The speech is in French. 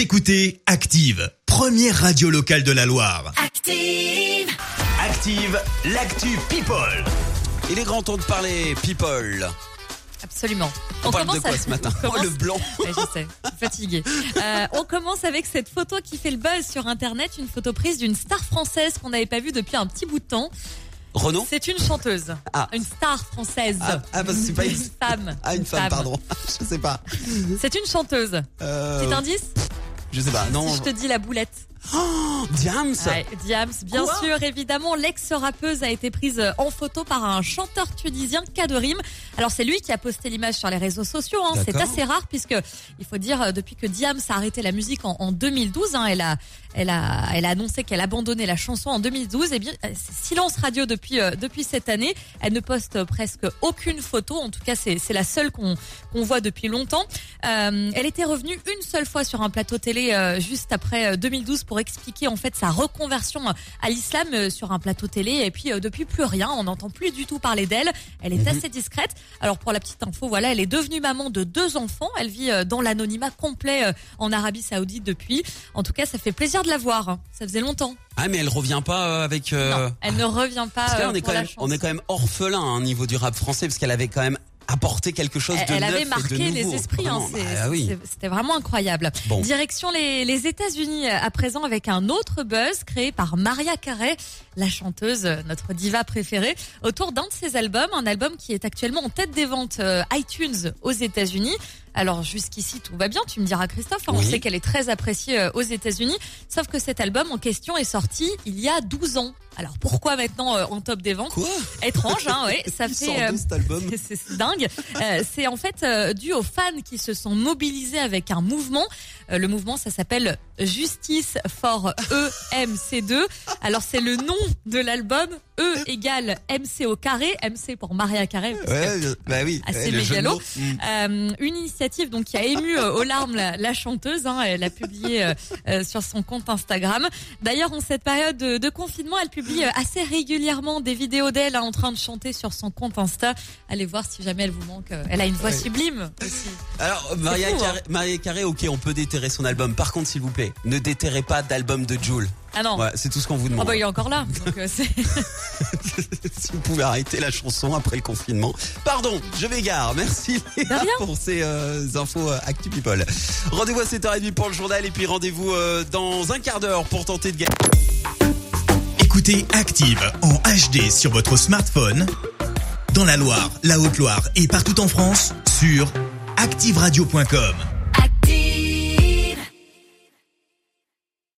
Vous écoutez Active, première radio locale de la Loire. Active. Active, l'actu People. Il est grand temps de parler people. Absolument. On, parle de commence quoi à- ce matin on Oh, le blanc. Ouais, je sais, fatiguée. Euh, on commence avec cette photo qui fait le buzz sur Internet, une photo prise d'une star française qu'on n'avait pas vue depuis un petit bout de temps. Renaud C'est une chanteuse, Ah. une star française. Ah, ah, parce que c'est pas une- femme. Ah, une femme, pardon. Je sais pas. C'est une chanteuse. Euh, Petit indice je sais pas. Non. Si je te dis la boulette. Oh, Diams. Ouais, Diams, bien Quoi sûr, évidemment, l'ex-rappeuse a été prise en photo par un chanteur tunisien, K de Rime. Alors c'est lui qui a posté l'image sur les réseaux sociaux. Hein. C'est assez rare puisque il faut dire euh, depuis que Diams a arrêté la musique en, en 2012, hein, elle a, elle a, elle a annoncé qu'elle abandonnait la chanson en 2012. Et bien, euh, silence radio depuis euh, depuis cette année. Elle ne poste presque aucune photo. En tout cas, c'est c'est la seule qu'on qu'on voit depuis longtemps. Euh, elle était revenue une seule fois sur un plateau télé euh, juste après euh, 2012 pour expliquer en fait sa reconversion à l'islam euh, sur un plateau télé. Et puis euh, depuis plus rien, on n'entend plus du tout parler d'elle. Elle est assez discrète. Alors pour la petite info, voilà, elle est devenue maman de deux enfants. Elle vit euh, dans l'anonymat complet en Arabie Saoudite depuis. En tout cas, ça fait plaisir de la voir. hein. Ça faisait longtemps. Ah, mais elle revient pas avec. euh, Non, elle ne revient pas. Parce que là, on est pour quand la même, chance. on est quand même orphelin hein, au niveau du rap français parce qu'elle avait quand même apporté quelque chose Elle, de elle neuf avait et de marqué les esprits. hein, Vraiment. c'est- Bah, oui. c'est- C'était vraiment incroyable. Bon. Direction les, les États-Unis euh, à présent avec un autre buzz créé par Maria Carey, la chanteuse, euh, notre diva préférée, autour d'un de ses albums, un album qui est actuellement en tête des ventes euh, iTunes aux États-Unis. Alors jusqu'ici tout va bien, tu me diras Christophe, hein, on Oui. sait qu'elle est très appréciée euh, aux États-Unis, sauf que cet album en question est sorti il y a 12 ans. Alors pourquoi maintenant euh, en top des ventes Quoi? Étrange, hein, ouais, ça Il fait euh, d'où, cet album? C'est dingue. Euh, c'est en fait euh, dû aux fans qui se sont mobilisés avec un mouvement. Euh, le mouvement, ça s'appelle Justice for EMC2. Alors c'est le nom de l'album. E égale MC au carré. MC pour Maria Carré. Ouais, bah oui. Assez mégalo. mots. Euh, une initiative donc qui a ému euh, aux larmes la, la chanteuse. hein. elle a publié euh, euh, sur son compte Instagram. D'ailleurs, en cette période de, de confinement, elle publie assez régulièrement des vidéos d'elle hein, en train de chanter sur son compte Insta. Allez voir si jamais elle vous manque. Elle a une voix Ouais. sublime aussi. Alors, Maria fou, hein. Carré, Maria Carré, ok, on peut déterrer son album. Par contre, s'il vous plaît, ne déterrez pas d'album de Jules. Ah non. Ouais, c'est tout ce qu'on vous Ah demande. bah il est encore là. Donc, euh, c'est- si vous pouvez arrêter la chanson après le confinement. Pardon, je m'égare. Merci Léa, rien. pour ces euh, infos euh, Actu People. Rendez-vous à 7h30 pour le journal et puis rendez-vous euh, dans un quart d'heure pour tenter de gagner. Écoutez Active en HD sur votre smartphone, dans la Loire, la Haute-Loire et partout en France, sur activeradio.com.